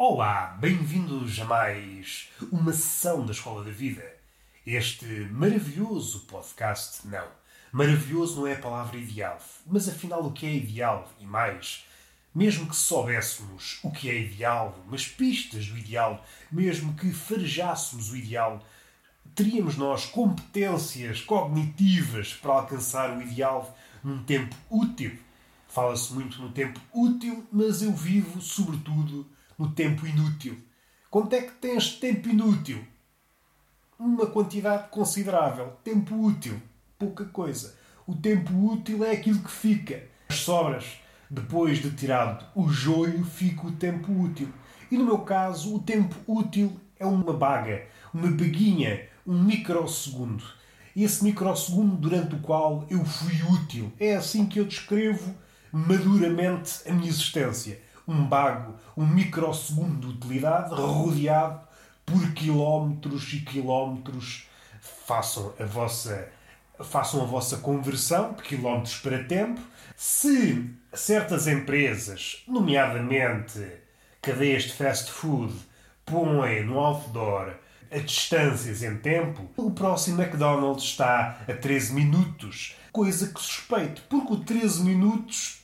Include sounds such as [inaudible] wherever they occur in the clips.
Olá, bem-vindos a mais uma sessão da Escola da Vida. Este maravilhoso podcast, não. Maravilhoso não é a palavra ideal, mas afinal o que é ideal e mais, mesmo que soubéssemos o que é ideal, umas pistas do ideal, mesmo que farejássemos o ideal, teríamos nós competências cognitivas para alcançar o ideal num tempo útil. Fala-se muito no tempo útil, mas eu vivo, sobretudo, no tempo inútil. Quanto é que tens tempo inútil? Uma quantidade considerável. Tempo útil, pouca coisa. O tempo útil é aquilo que fica. As sobras. Depois de tirado o joio, fica o tempo útil. E no meu caso, o tempo útil é uma baga, uma baguinha, um microsegundo. Esse microsegundo durante o qual eu fui útil. É assim que eu descrevo maduramente a minha existência um bago, um microsegundo de utilidade, rodeado por quilómetros e quilómetros. Façam a vossa, façam a vossa conversão de quilómetros para tempo. Se certas empresas, nomeadamente cadeias de fast food, põem no outdoor a distâncias em tempo, o próximo McDonald's está a 13 minutos. Coisa que suspeito, porque o 13 minutos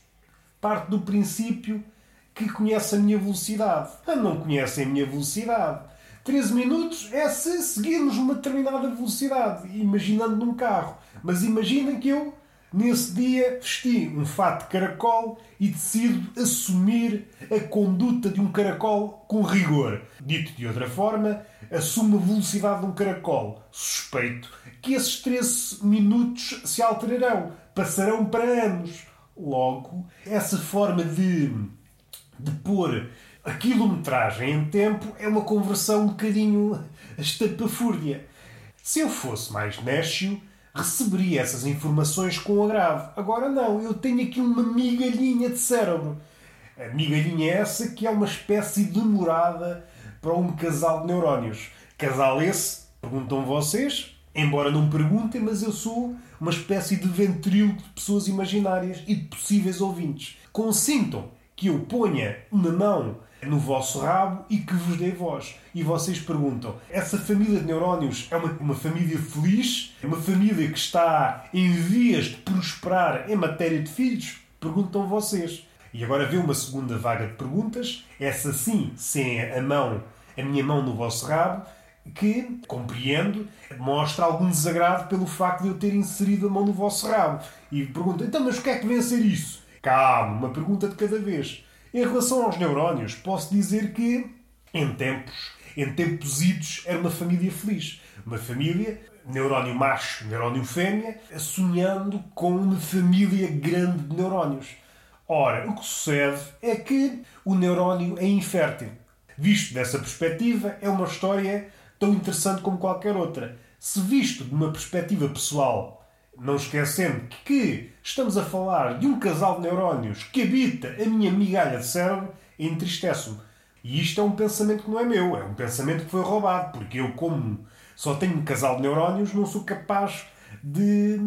parte do princípio que conhece a minha velocidade. Ah, não conhecem a minha velocidade. 13 minutos é se seguirmos uma determinada velocidade, imaginando num carro. Mas imaginem que eu, nesse dia, vesti um fato de caracol e decido assumir a conduta de um caracol com rigor. Dito de outra forma, assumo a velocidade de um caracol. Suspeito que esses 13 minutos se alterarão, passarão para anos. Logo, essa forma de de pôr a quilometragem em tempo é uma conversão um bocadinho estapafúrdia. Se eu fosse mais nécio, receberia essas informações com agravo. Agora não, eu tenho aqui uma migalhinha de cérebro. A migalhinha é essa que é uma espécie de morada para um casal de neurónios. Casal esse, perguntam vocês, embora não perguntem, mas eu sou uma espécie de ventríloco de pessoas imaginárias e de possíveis ouvintes. Consintam que eu ponha uma mão no vosso rabo e que vos dê voz. E vocês perguntam: essa família de neurónios é uma, uma família feliz? É uma família que está em vias de prosperar em matéria de filhos? Perguntam vocês. E agora vê uma segunda vaga de perguntas, essa sim, sem a mão, a minha mão no vosso rabo, que, compreendo, mostra algum desagrado pelo facto de eu ter inserido a mão no vosso rabo. E perguntam, então, mas o que é que vem a ser isso? Calma, uma pergunta de cada vez. Em relação aos neurónios, posso dizer que, em tempos, em tempos idos, era uma família feliz. Uma família, neurónio macho, neurónio fêmea, sonhando com uma família grande de neurónios. Ora, o que sucede é que o neurónio é infértil. Visto dessa perspectiva, é uma história tão interessante como qualquer outra. Se visto de uma perspectiva pessoal não esquecendo que estamos a falar de um casal de neurónios que habita a minha migalha de cérebro, entristece-me. E isto é um pensamento que não é meu, é um pensamento que foi roubado, porque eu, como só tenho um casal de neurónios, não sou capaz de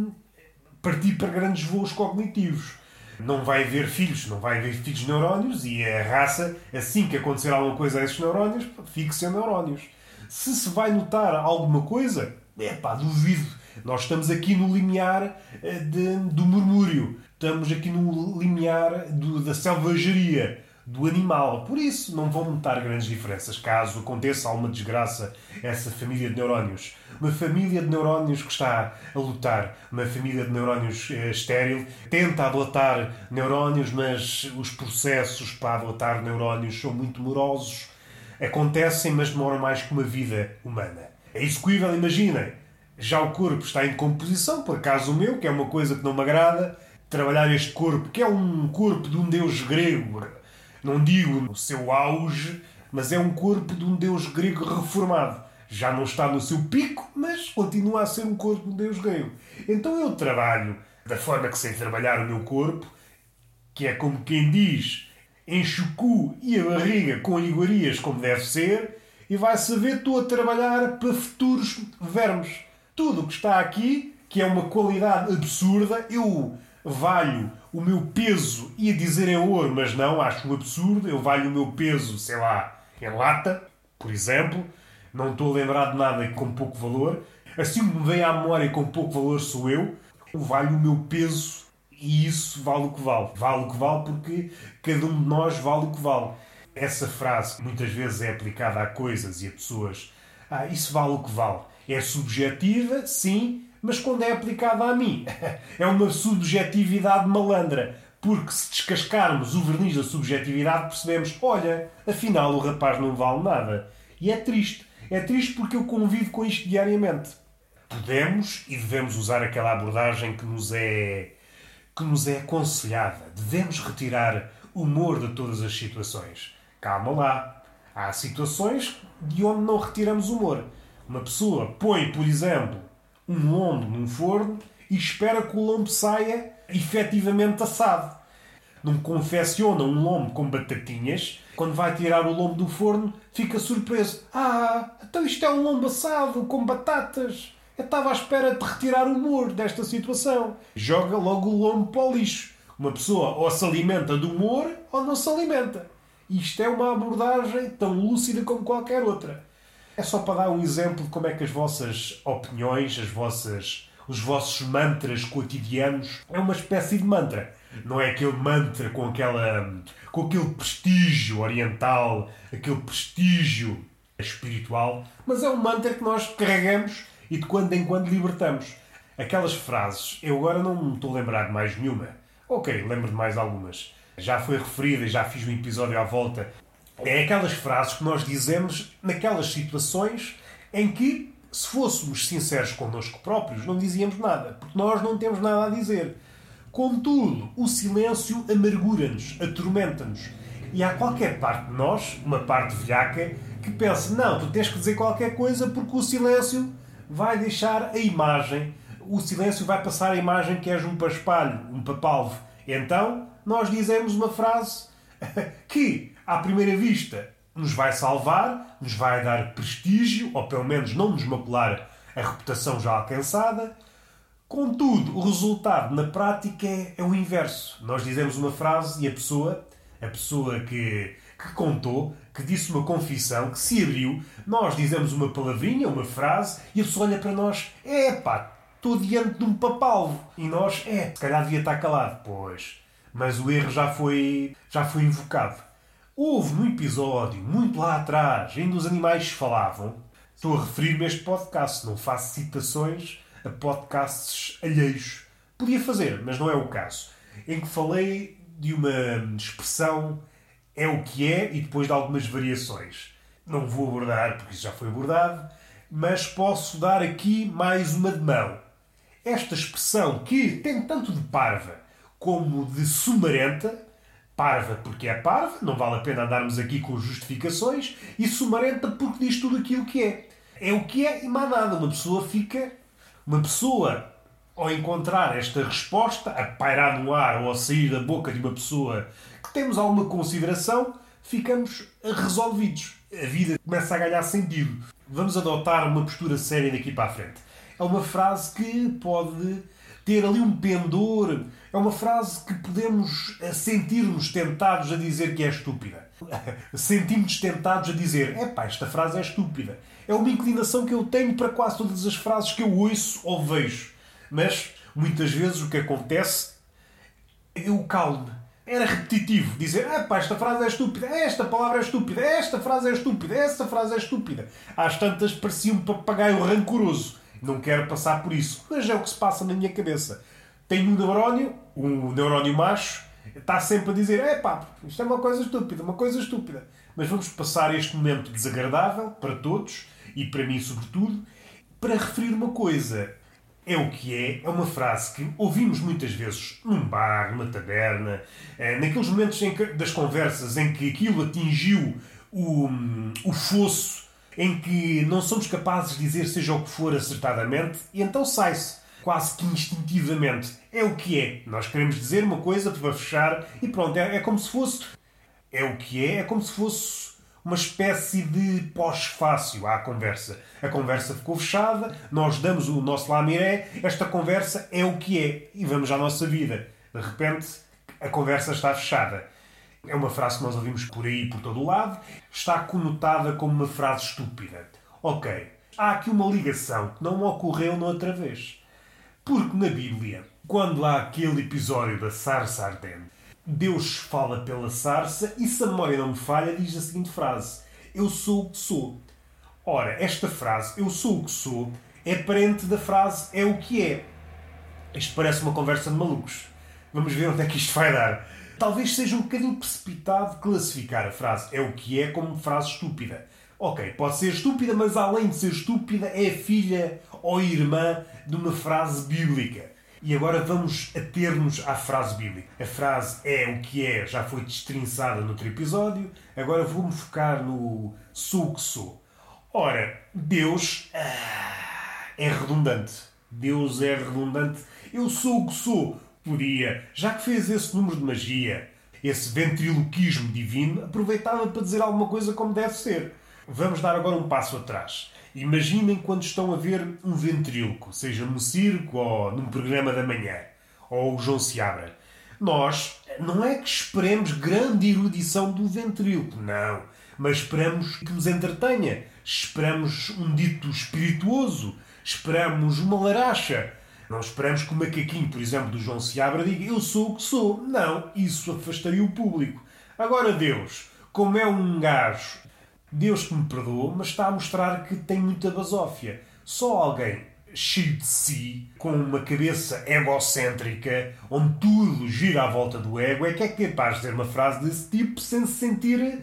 partir para grandes voos cognitivos. Não vai haver filhos, não vai haver filhos de neurónios e a raça, assim que acontecer alguma coisa a esses neurónios, fique sem neurónios. Se se vai notar alguma coisa, é pá, duvido nós estamos aqui no limiar eh, de, do murmúrio, estamos aqui no limiar do, da selvageria, do animal. Por isso, não vão notar grandes diferenças caso aconteça alguma desgraça essa família de neurónios. Uma família de neurónios que está a lutar, uma família de neurónios eh, estéril, tenta adotar neurónios, mas os processos para adotar neurónios são muito morosos. Acontecem, mas demoram mais que uma vida humana. É execuível, imaginem já o corpo está em decomposição, por acaso o meu, que é uma coisa que não me agrada, trabalhar este corpo, que é um corpo de um deus grego, não digo no seu auge, mas é um corpo de um deus grego reformado. Já não está no seu pico, mas continua a ser um corpo de um deus grego. Então eu trabalho da forma que sei trabalhar o meu corpo, que é como quem diz, enche o cu e a barriga com iguarias como deve ser, e vai saber estou a trabalhar para futuros vermes tudo o que está aqui, que é uma qualidade absurda, eu valho o meu peso, ia dizer em ouro, mas não, acho um absurdo, eu valho o meu peso, sei lá, em lata, por exemplo. Não estou a lembrar de nada com pouco valor. Assim me vem à memória com pouco valor sou eu. Vale o meu peso e isso vale o que vale. Vale o que vale porque cada um de nós vale o que vale. Essa frase muitas vezes é aplicada a coisas e a pessoas. Ah, isso vale o que vale. É subjetiva, sim, mas quando é aplicada a mim, [laughs] é uma subjetividade malandra. Porque se descascarmos o verniz da subjetividade, percebemos: olha, afinal o rapaz não vale nada. E é triste. É triste porque eu convivo com isto diariamente. Podemos e devemos usar aquela abordagem que nos é que nos é aconselhada. Devemos retirar humor de todas as situações. Calma lá. Há situações de onde não retiramos humor. Uma pessoa põe, por exemplo, um lombo num forno e espera que o lombo saia efetivamente assado. Não confecciona um lombo com batatinhas, quando vai tirar o lombo do forno, fica surpreso. Ah, então isto é um lombo assado com batatas. Eu estava à espera de retirar o humor desta situação. Joga logo o lombo para o lixo. Uma pessoa ou se alimenta do humor ou não se alimenta. Isto é uma abordagem tão lúcida como qualquer outra. É só para dar um exemplo de como é que as vossas opiniões, as vossas, os vossos mantras cotidianos é uma espécie de mantra. Não é aquele mantra com aquela com aquele prestígio oriental, aquele prestígio espiritual, mas é um mantra que nós carregamos e de quando em quando libertamos. Aquelas frases, eu agora não me estou a lembrar de mais nenhuma. Ok, lembro de mais algumas. Já foi referida e já fiz um episódio à volta. É aquelas frases que nós dizemos naquelas situações em que, se fôssemos sinceros connosco próprios, não dizíamos nada, porque nós não temos nada a dizer. Contudo, o silêncio amargura-nos, atormenta-nos. E há qualquer parte de nós, uma parte velhaca, que pensa: não, tu tens que dizer qualquer coisa porque o silêncio vai deixar a imagem, o silêncio vai passar a imagem que és um paspalho, um papalvo. Então, nós dizemos uma frase [laughs] que, à primeira vista, nos vai salvar, nos vai dar prestígio, ou pelo menos não nos macular a reputação já alcançada. Contudo, o resultado na prática é, o inverso. Nós dizemos uma frase e a pessoa, a pessoa que, que contou, que disse uma confissão, que se abriu, nós dizemos uma palavrinha, uma frase, e a pessoa olha para nós: é pá, estou diante de um papalvo. E nós: é, se calhar devia estar calado. Pois, mas o erro já foi, já foi invocado. Houve num episódio, muito lá atrás, ainda os animais falavam. Estou a referir-me a este podcast, não faço citações a podcasts alheios. Podia fazer, mas não é o caso. Em que falei de uma expressão é o que é e depois de algumas variações. Não vou abordar porque isso já foi abordado, mas posso dar aqui mais uma de mão. Esta expressão que tem tanto de parva como de sumarenta, parva porque é parva, não vale a pena andarmos aqui com justificações, e sumarenta porque diz tudo aquilo que é. É o que é e mais nada. Uma pessoa fica. Uma pessoa, ao encontrar esta resposta, a pairar no ar ou a sair da boca de uma pessoa temos alguma consideração, ficamos resolvidos. A vida começa a ganhar sentido. Vamos adotar uma postura séria daqui para a frente. É uma frase que pode ter ali um pendor, é uma frase que podemos eh, sentir-nos tentados a dizer que é estúpida. [laughs] Sentimos-nos tentados a dizer: epá, esta frase é estúpida. É uma inclinação que eu tenho para quase todas as frases que eu ouço ou vejo. Mas, muitas vezes, o que acontece, eu calmo era repetitivo. Dizer, ah, pá, esta frase é estúpida, esta palavra é estúpida, esta frase é estúpida, esta frase é estúpida. Às tantas parecia um papagaio rancoroso. Não quero passar por isso. Mas é o que se passa na minha cabeça. Tenho um neurónio, um neurónio macho, está sempre a dizer, é pá, isto é uma coisa estúpida, uma coisa estúpida. Mas vamos passar este momento desagradável para todos, e para mim sobretudo, para referir uma coisa é o que é, é uma frase que ouvimos muitas vezes num bar, numa taberna, eh, naqueles momentos que, das conversas em que aquilo atingiu o, o fosso, em que não somos capazes de dizer seja o que for acertadamente, e então sai-se quase que instintivamente. É o que é. Nós queremos dizer uma coisa para fechar e pronto, é, é como se fosse. É o que é, é como se fosse uma espécie de pós-fácil à conversa. A conversa ficou fechada, nós damos o nosso lamiré, esta conversa é o que é e vamos à nossa vida. De repente, a conversa está fechada. É uma frase que nós ouvimos por aí, por todo o lado, está conotada como uma frase estúpida. Ok, há aqui uma ligação que não ocorreu noutra vez. Porque na Bíblia, quando há aquele episódio da sarça ardente, Deus fala pela sarça e, se a memória não me falha, diz a seguinte frase: Eu sou o que sou. Ora, esta frase, eu sou o que sou, é parente da frase é o que é. Isto parece uma conversa de malucos. Vamos ver onde é que isto vai dar. Talvez seja um bocadinho precipitado classificar a frase é o que é como frase estúpida. Ok, pode ser estúpida, mas além de ser estúpida, é filha ou irmã de uma frase bíblica. E agora vamos ater-nos à frase bíblica. A frase é o que é, já foi destrinçada no outro episódio, agora vou-me focar no sou o que sou. Ora, Deus ah, é redundante. Deus é redundante. Eu sou o que sou. Podia, já que fez esse número de magia, esse ventriloquismo divino, aproveitava para dizer alguma coisa como deve ser. Vamos dar agora um passo atrás. Imaginem quando estão a ver um ventríloco, seja num circo ou num programa da manhã, ou o João Seabra. Nós não é que esperemos grande erudição do ventríloco, não. Mas esperamos que nos entretenha. Esperamos um dito espirituoso. Esperamos uma laracha. Não esperamos que o macaquinho, por exemplo, do João Seabra diga eu sou o que sou. Não, isso afastaria o público. Agora Deus, como é um gajo, Deus que me perdoa, mas está a mostrar que tem muita basófia. Só alguém cheio de si, com uma cabeça egocêntrica, onde tudo gira à volta do ego, é que é capaz de dizer uma frase desse tipo sem se sentir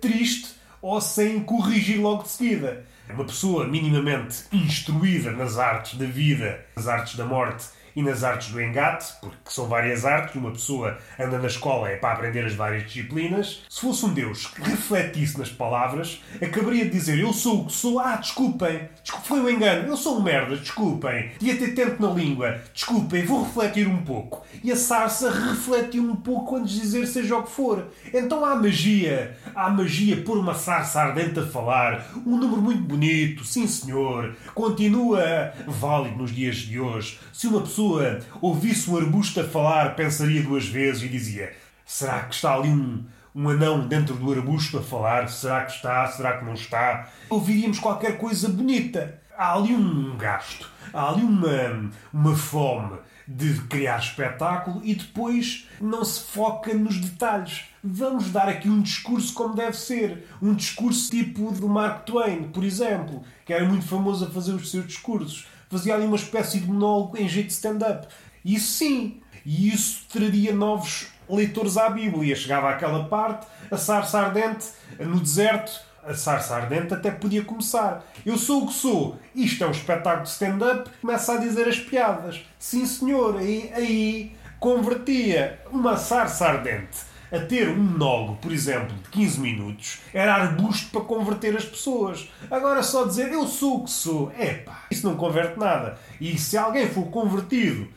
triste ou sem corrigir logo de seguida. Uma pessoa minimamente instruída nas artes da vida, nas artes da morte e nas artes do engate, porque são várias artes, uma pessoa anda na escola é para aprender as várias disciplinas. Se fosse um Deus que refletisse nas palavras, acabaria de dizer: Eu sou o que sou, ah, desculpem, desculpem, foi um engano, eu sou um merda, desculpem, ia ter tempo na língua, desculpem, vou refletir um pouco. E a sarça refletiu um pouco antes de dizer seja o que for. Então há magia, há magia por uma sarça ardente a falar, um número muito bonito, sim senhor, continua válido nos dias de hoje. Se uma pessoa pessoa ouvisse um arbusto a falar, pensaria duas vezes e dizia: será que está ali um, um anão dentro do arbusto a falar? Será que está? Será que não está? Ouviríamos qualquer coisa bonita. Há ali um gasto, há ali uma, uma fome de criar espetáculo e depois não se foca nos detalhes. Vamos dar aqui um discurso como deve ser. Um discurso tipo do Mark Twain, por exemplo, que era muito famoso a fazer os seus discursos fazia ali uma espécie de monólogo em jeito de stand-up. Isso sim, e isso traria novos leitores à Bíblia. Chegava àquela parte, a sarça ardente, no deserto, a sarça ardente até podia começar. Eu sou o que sou. Isto é um espetáculo de stand-up. Começa a dizer as piadas. Sim, senhor. Aí, aí convertia uma sarça ardente a ter um monólogo, por exemplo, de 15 minutos, era arbusto para converter as pessoas. Agora só dizer eu sou o que sou, epá, isso não converte nada. E se alguém for convertido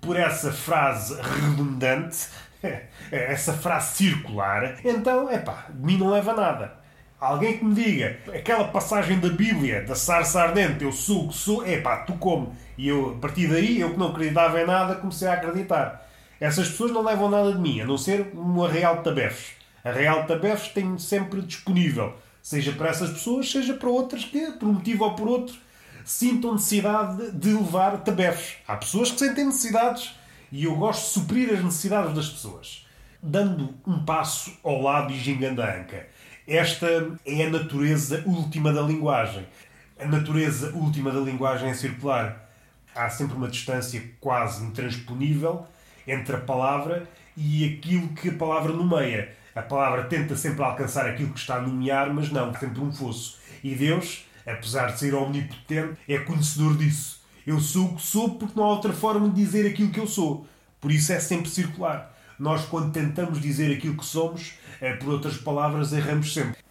por essa frase redundante, [laughs] essa frase circular, então, epá, de mim não leva nada. Alguém que me diga aquela passagem da Bíblia, da sarça ardente, eu sou o que sou, epá, tu como. E eu, a partir daí, eu que não acreditava em nada, comecei a acreditar. Essas pessoas não levam nada de mim, a não ser uma Real de Tabefes. A Real de Tabefes tem sempre disponível, seja para essas pessoas, seja para outras que, por um motivo ou por outro, sintam necessidade de levar tabefes. Há pessoas que sentem necessidades e eu gosto de suprir as necessidades das pessoas. Dando um passo ao lado e gingando a anca. Esta é a natureza última da linguagem. A natureza última da linguagem é circular. Há sempre uma distância quase intransponível entre a palavra e aquilo que a palavra nomeia. A palavra tenta sempre alcançar aquilo que está a nomear, mas não, sempre um fosso. E Deus, apesar de ser omnipotente, é conhecedor disso. Eu sou o que sou porque não há outra forma de dizer aquilo que eu sou. Por isso é sempre circular. Nós, quando tentamos dizer aquilo que somos, é, por outras palavras, erramos sempre.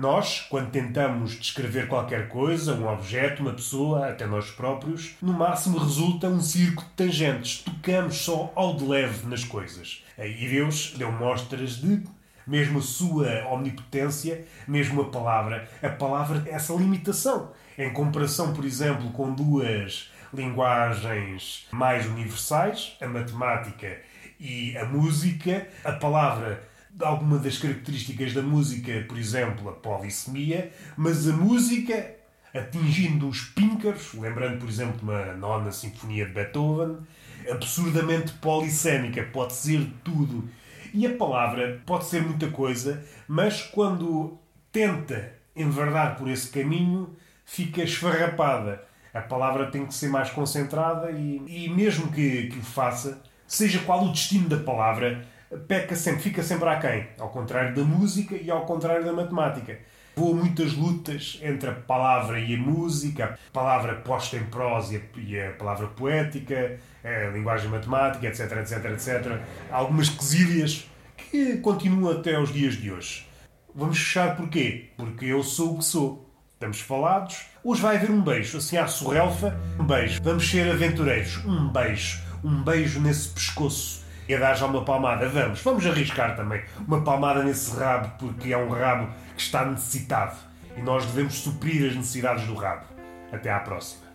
Nós, quando tentamos descrever qualquer coisa, um objeto, uma pessoa, até nós próprios, no máximo resulta um circo de tangentes. Tocamos só ao de leve nas coisas. E Deus deu mostras de mesmo a sua omnipotência, mesmo a palavra, a palavra essa limitação. Em comparação, por exemplo, com duas linguagens mais universais, a matemática e a música, a palavra alguma das características da música, por exemplo, a polissemia, mas a música atingindo os píncaros, lembrando, por exemplo, uma nona sinfonia de Beethoven, absurdamente polissémica, pode ser tudo. E a palavra pode ser muita coisa, mas quando tenta enverdar por esse caminho, fica esfarrapada. A palavra tem que ser mais concentrada e, e mesmo que, que o faça, seja qual o destino da palavra, peca sempre, fica sempre aquém. Ao contrário da música e ao contrário da matemática. Houve muitas lutas entre a palavra e a música, a palavra posta em prosa e a palavra poética, a linguagem matemática, etc, etc, etc. Algumas quesílias que continuam até aos dias de hoje. Vamos fechar porquê? Porque eu sou o que sou. Estamos falados. Hoje vai haver um beijo, assim à sorrelfa. Um beijo. Vamos ser aventureiros. Um beijo. Um beijo nesse pescoço. E a dar já uma palmada. Vamos. Vamos arriscar também. Uma palmada nesse rabo, porque é um rabo que está necessitado. E nós devemos suprir as necessidades do rabo. Até à próxima.